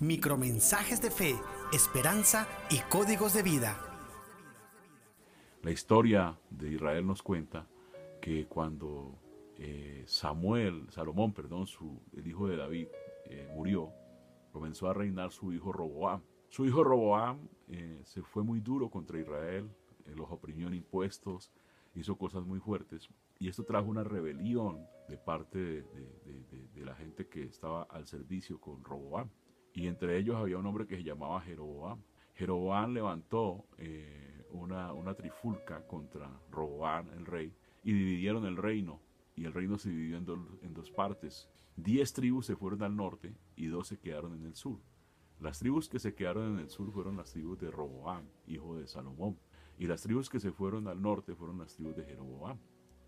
Micromensajes de fe, esperanza y códigos de vida. La historia de Israel nos cuenta que cuando eh, Samuel, Salomón, perdón, su, el hijo de David, eh, murió, comenzó a reinar su hijo Roboam. Su hijo Roboam eh, se fue muy duro contra Israel, los oprimió en impuestos, hizo cosas muy fuertes y esto trajo una rebelión de parte de, la gente que estaba al servicio con Roboam. Y entre ellos había un hombre que se llamaba Jeroboam. Jeroboam levantó una, una trifulca contra Roboam, el rey, y dividieron el reino y el reino se dividió en, dos partes. Diez tribus se fueron al norte y dos se quedaron en el sur. Las tribus que se quedaron en el sur fueron las tribus de Roboam, hijo de Salomón, y las tribus que se fueron al norte fueron las tribus de Jeroboam.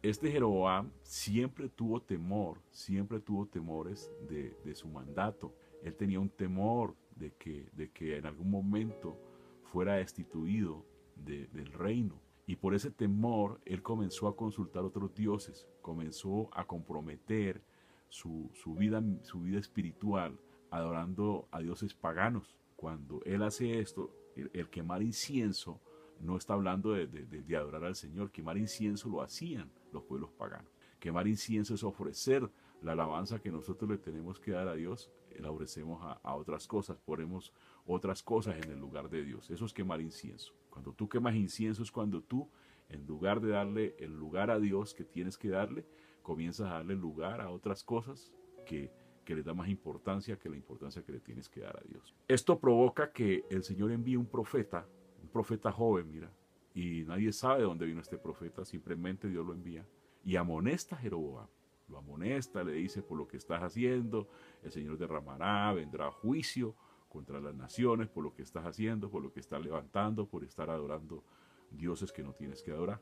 Este Jeroboam siempre tuvo temor, siempre tuvo temores de, su mandato. Él tenía un temor de que, de que en algún momento fuera destituido del reino. Y por ese temor, él comenzó a consultar otros dioses, comenzó a comprometer su, vida, su vida espiritual adorando a dioses paganos. Cuando él hace esto, el, quemar incienso no está hablando de, de, adorar al Señor, quemar incienso lo hacían los pueblos paganos. Quemar incienso es ofrecer la alabanza que nosotros le tenemos que dar a Dios, la ofrecemos a, otras cosas, ponemos otras cosas en el lugar de Dios. Eso es quemar incienso. Cuando tú quemas incienso es cuando tú, en lugar de darle el lugar a Dios que tienes que darle, comienzas a darle lugar a otras cosas que, que le da más importancia que la importancia que le tienes que dar a Dios. Esto provoca que el Señor envíe un profeta, un profeta joven, mira, y nadie sabe de dónde vino este profeta, simplemente Dios lo envía y amonesta a Jeroboam. Lo amonesta, le dice por lo que estás haciendo, el Señor derramará, vendrá juicio contra las naciones por lo que estás haciendo, por lo que estás levantando, por estar adorando dioses que no tienes que adorar.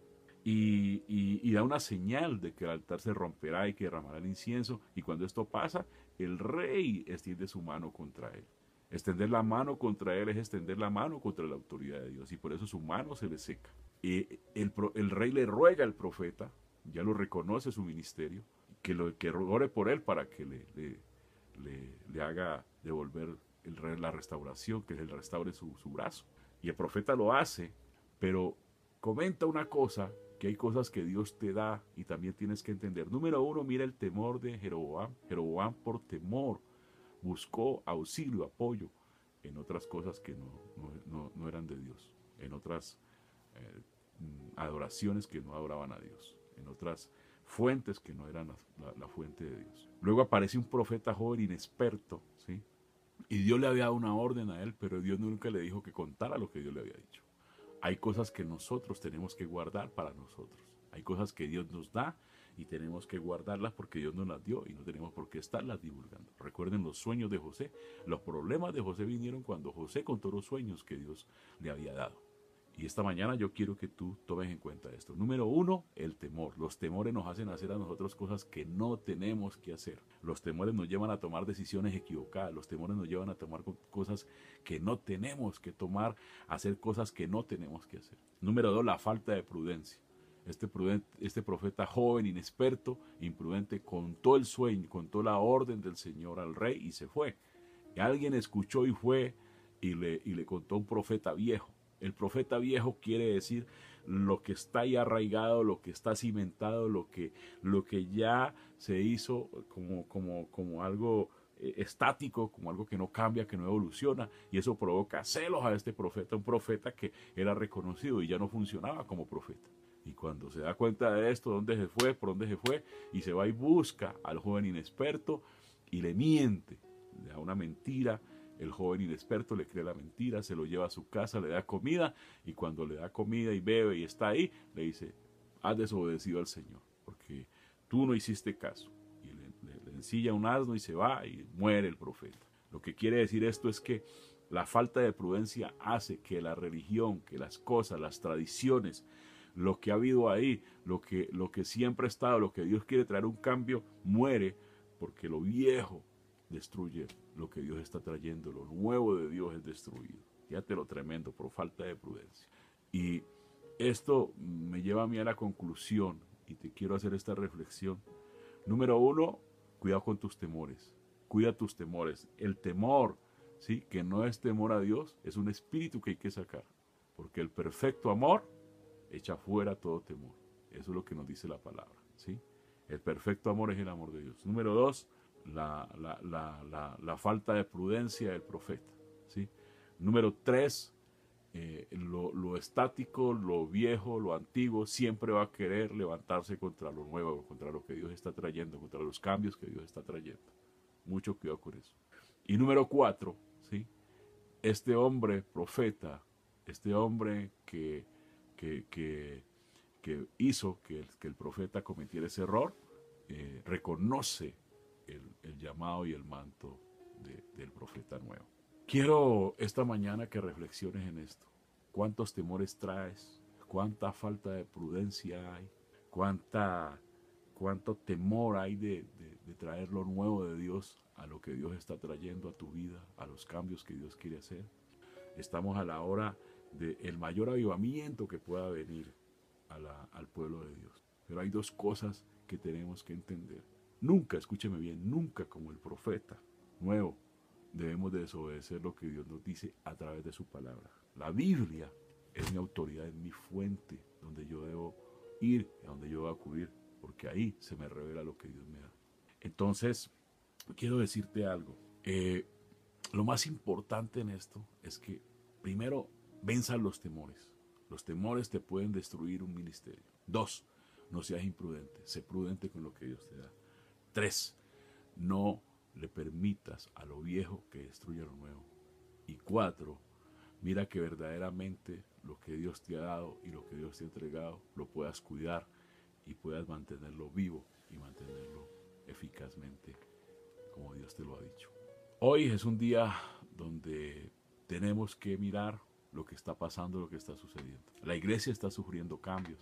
Y, da una señal de que el altar se romperá y que derramará el incienso. Y cuando esto pasa, el rey extiende su mano contra él. Extender la mano contra él es extender la mano contra la autoridad de Dios. Y por eso su mano se le seca. Y el, el rey le ruega al profeta, ya lo reconoce su ministerio, que, lo, que por él para que le, le, le haga devolver la restauración, que él restaure su, su brazo. Y el profeta lo hace, pero comenta una cosa, que hay cosas que Dios te da y también tienes que entender. Número uno, mira el temor de Jeroboam. Jeroboam por temor buscó auxilio, apoyo en otras cosas que no, no, eran de Dios, en otras eh, adoraciones que no adoraban a Dios, en otras fuentes que no eran la, fuente de Dios. Luego aparece un profeta joven inexperto, ¿sí? Y Dios le había dado una orden a él, pero Dios nunca le dijo que contara lo que Dios le había dicho. Hay cosas que nosotros tenemos que guardar para nosotros. Hay cosas que Dios nos da y tenemos que guardarlas porque Dios nos las dio y no tenemos por qué estarlas divulgando. Recuerden los sueños de José. Los problemas de José vinieron cuando José contó los sueños que Dios le había dado. Y esta mañana yo quiero que tú tomes en cuenta esto. Número uno, el temor. Los temores nos hacen hacer a nosotros cosas que no tenemos que hacer. Los temores nos llevan a tomar decisiones equivocadas. Los temores nos llevan a tomar cosas que no tenemos que tomar, hacer cosas que no tenemos que hacer. Número dos, la falta de prudencia. Este, este profeta joven, inexperto, imprudente, contó el sueño, contó la orden del Señor al rey y se fue. Y alguien escuchó y fue y le contó un profeta viejo el profeta viejo quiere decir lo que está ahí arraigado, lo que está cimentado, lo que, lo que ya se hizo como, como, como algo eh, estático, como algo que no cambia, que no evoluciona, y eso provoca celos a este profeta, un profeta que era reconocido y ya no funcionaba como profeta. Y cuando se da cuenta de esto, dónde se fue, por dónde se fue, y se va y busca al joven inexperto y le miente, le da una mentira, el joven inexperto le cree la mentira, se lo lleva a su casa, le da comida y cuando le da comida y bebe y está ahí, le dice, has desobedecido al Señor porque tú no hiciste caso. Y le, ensilla un asno y se va y muere el profeta. Lo que quiere decir esto es que la falta de prudencia hace que la religión, que las cosas, las tradiciones, lo que ha habido ahí, lo que, lo que siempre ha estado, lo que Dios quiere traer un cambio, muere porque lo viejo destruye lo que Dios está trayendo, lo nuevo de Dios es destruido. Fíjate lo tremendo por falta de prudencia. Y esto me lleva a mí a la conclusión y te quiero hacer esta reflexión. Número uno, cuidado con tus temores. Cuida tus temores. El temor ¿sí? que no es temor a Dios, es un espíritu que hay que sacar. Porque el perfecto amor echa fuera todo temor. Eso es lo que nos dice la palabra. ¿sí? El perfecto amor es el amor de Dios. Número dos, la, la, falta de prudencia del profeta. ¿sí? Número tres, eh, lo, lo, estático, lo viejo, lo antiguo, siempre va a querer levantarse contra lo nuevo, contra lo que Dios está trayendo, contra los cambios que Dios está trayendo. Mucho cuidado con eso. Y número cuatro, ¿sí? este hombre profeta, este hombre que, que, que, hizo que el, que el, profeta cometiera ese error, eh, reconoce el, llamado y el manto del profeta nuevo. Quiero esta mañana que reflexiones en esto. ¿Cuántos temores traes? ¿Cuánta falta de prudencia hay? ¿Cuánta, ¿Cuánto temor hay de, traer lo nuevo de Dios a lo que Dios está trayendo a tu vida, a los cambios que Dios quiere hacer? Estamos a la hora del mayor avivamiento que pueda venir al pueblo de Dios. Pero hay dos cosas que tenemos que entender. Nunca, escúcheme bien, nunca como el profeta nuevo debemos desobedecer lo que Dios nos dice a través de su palabra. La Biblia es mi autoridad, es mi fuente donde yo debo ir, a donde yo debo acudir, porque ahí se me revela lo que Dios me da. Entonces, quiero decirte algo. Eh, lo más importante en esto es que primero venzan los temores. Los temores te pueden destruir un ministerio. Dos, no seas imprudente, sé prudente con lo que Dios te da. Tres, no le permitas a lo viejo que destruya lo nuevo. Y cuatro, mira que verdaderamente lo que Dios te ha dado y lo que Dios te ha entregado lo puedas cuidar y puedas mantenerlo vivo y mantenerlo eficazmente como Dios te lo ha dicho. Hoy es un día donde tenemos que mirar lo que está pasando, lo que está sucediendo. La iglesia está sufriendo cambios,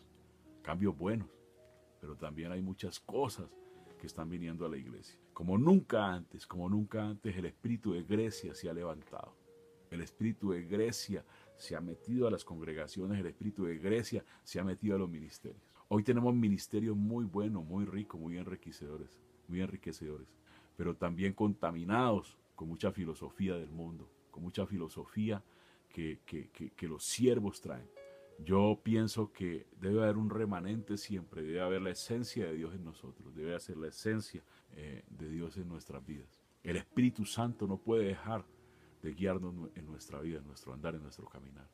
cambios buenos, pero también hay muchas cosas que están viniendo a la iglesia. Como nunca antes, como nunca antes, el espíritu de Grecia se ha levantado. El espíritu de Grecia se ha metido a las congregaciones, el espíritu de Grecia se ha metido a los ministerios. Hoy tenemos ministerios muy buenos, muy ricos, muy enriquecedores, muy enriquecedores, pero también contaminados con mucha filosofía del mundo, con mucha filosofía que, que, que los siervos traen. Yo pienso que debe haber un remanente siempre, debe haber la esencia de Dios en nosotros, debe ser la esencia eh, de Dios en nuestras vidas. El Espíritu Santo no puede dejar de guiarnos en nuestra vida, en nuestro andar, en nuestro caminar.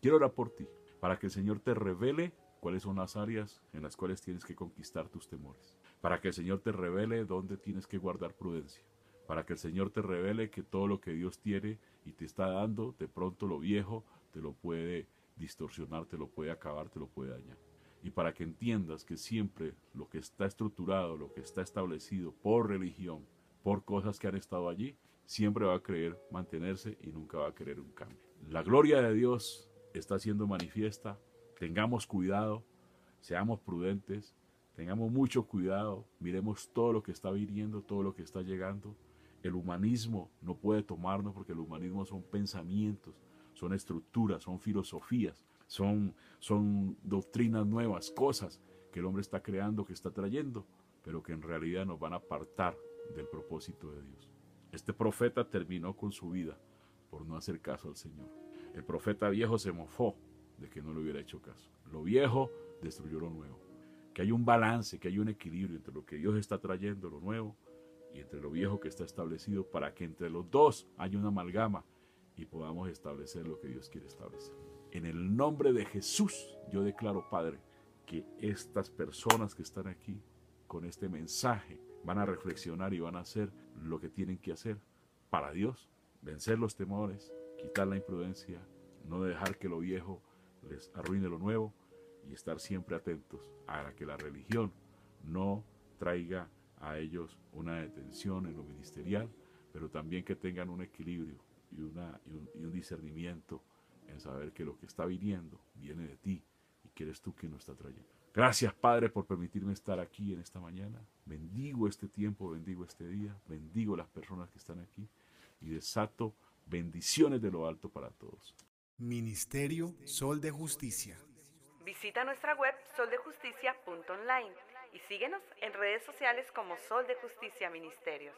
Quiero orar por ti, para que el Señor te revele cuáles son las áreas en las cuales tienes que conquistar tus temores, para que el Señor te revele dónde tienes que guardar prudencia, para que el Señor te revele que todo lo que Dios tiene y te está dando, de pronto lo viejo te lo puede distorsionar, te lo puede acabar, te lo puede dañar. Y para que entiendas que siempre lo que está estructurado, lo que está establecido por religión, por cosas que han estado allí, siempre va a creer mantenerse y nunca va a querer un cambio. La gloria de Dios está siendo manifiesta. Tengamos cuidado, seamos prudentes, tengamos mucho cuidado, miremos todo lo que está viniendo, todo lo que está llegando. El humanismo no puede tomarnos porque el humanismo son pensamientos, son estructuras, son filosofías, son, son doctrinas nuevas, cosas que el hombre está creando, que está trayendo, pero que en realidad nos van a apartar del propósito de Dios. Este profeta terminó con su vida por no hacer caso al Señor. El profeta viejo se mofó de que no le hubiera hecho caso. Lo viejo destruyó lo nuevo. Que hay un balance, que hay un equilibrio entre lo que Dios está trayendo, lo nuevo, y entre lo viejo que está establecido, para que entre los dos haya una amalgama y podamos establecer lo que Dios quiere establecer. En el nombre de Jesús, yo declaro, Padre, que estas personas que están aquí con este mensaje van a reflexionar y van a hacer lo que tienen que hacer para Dios, vencer los temores, quitar la imprudencia, no dejar que lo viejo les arruine lo nuevo y estar siempre atentos a que la religión no traiga a ellos una detención en lo ministerial, pero también que tengan un equilibrio y, una, y, un, discernimiento en saber que lo que está viniendo viene de ti y que eres tú quien lo está trayendo. Gracias Padre por permitirme estar aquí en esta mañana. Bendigo este tiempo, bendigo este día, bendigo las personas que están aquí y desato bendiciones de lo alto para todos. Ministerio Sol de Justicia. Visita nuestra web soldejusticia.online y síguenos en redes sociales como Sol de Justicia Ministerios.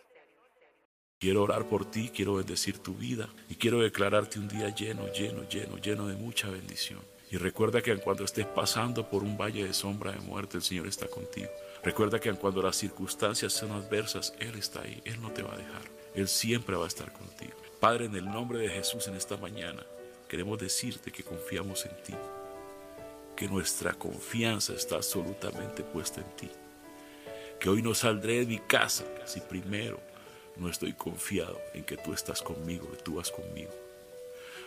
Quiero orar por ti, quiero bendecir tu vida y quiero declararte un día lleno, lleno, lleno, lleno de mucha bendición. Y recuerda que cuando estés pasando por un valle de sombra de muerte, el Señor está contigo. Recuerda que cuando las circunstancias son adversas, Él está ahí, Él no te va a dejar. Él siempre va a estar contigo. Padre, en el nombre de Jesús en esta mañana, queremos decirte que confiamos en ti, que nuestra confianza está absolutamente puesta en ti, que hoy no saldré de mi casa si primero no estoy confiado en que tú estás conmigo, que tú vas conmigo.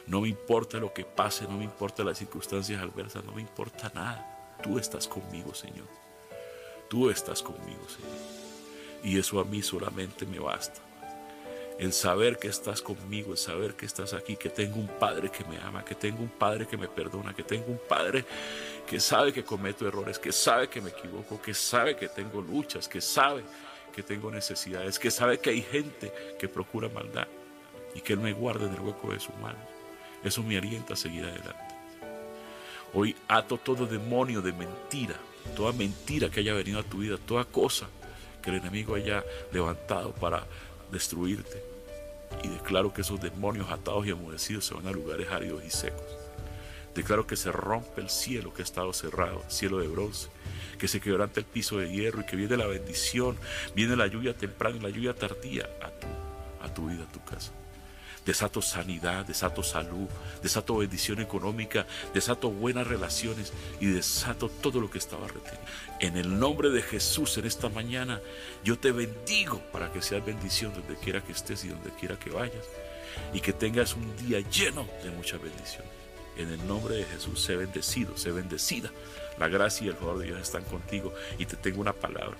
No me importa lo que pase, no me importa las circunstancias adversas, no me importa nada. Tú estás conmigo, Señor. Tú estás conmigo, Señor. Y eso a mí solamente me basta. El saber que estás conmigo, el saber que estás aquí, que tengo un Padre que me ama, que tengo un Padre que me perdona, que tengo un Padre que sabe que cometo errores, que sabe que me equivoco, que sabe que tengo luchas, que sabe que tengo necesidades, que sabe que hay gente que procura maldad y que Él me guarde en el hueco de su mano. Eso me alienta a seguir adelante. Hoy ato todo demonio de mentira, toda mentira que haya venido a tu vida, toda cosa que el enemigo haya levantado para destruirte. Y declaro que esos demonios atados y amudecidos se van a lugares áridos y secos. Declaro que se rompe el cielo que ha estado cerrado, cielo de bronce, que se quebranta el piso de hierro y que viene la bendición, viene la lluvia temprana y la lluvia tardía a tu, a tu vida, a tu casa desato sanidad, desato salud, desato bendición económica, desato buenas relaciones y desato todo lo que estaba retenido. En el nombre de Jesús en esta mañana yo te bendigo para que seas bendición donde quiera que estés y donde quiera que vayas y que tengas un día lleno de mucha bendición. En el nombre de Jesús, sé bendecido, sé bendecida. La gracia y el favor de Dios están contigo y te tengo una palabra.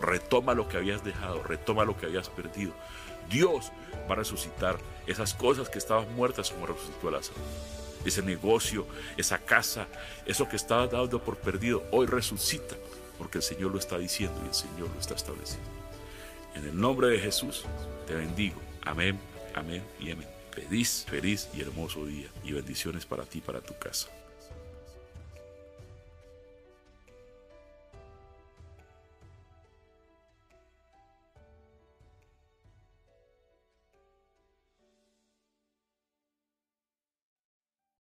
Retoma lo que habías dejado, retoma lo que habías perdido. Dios va a resucitar esas cosas que estaban muertas como resucitó Lázaro. Ese negocio, esa casa, eso que estaba dando por perdido, hoy resucita, porque el Señor lo está diciendo y el Señor lo está estableciendo. En el nombre de Jesús te bendigo. Amén, amén y amén. Feliz, feliz y hermoso día y bendiciones para ti y para tu casa.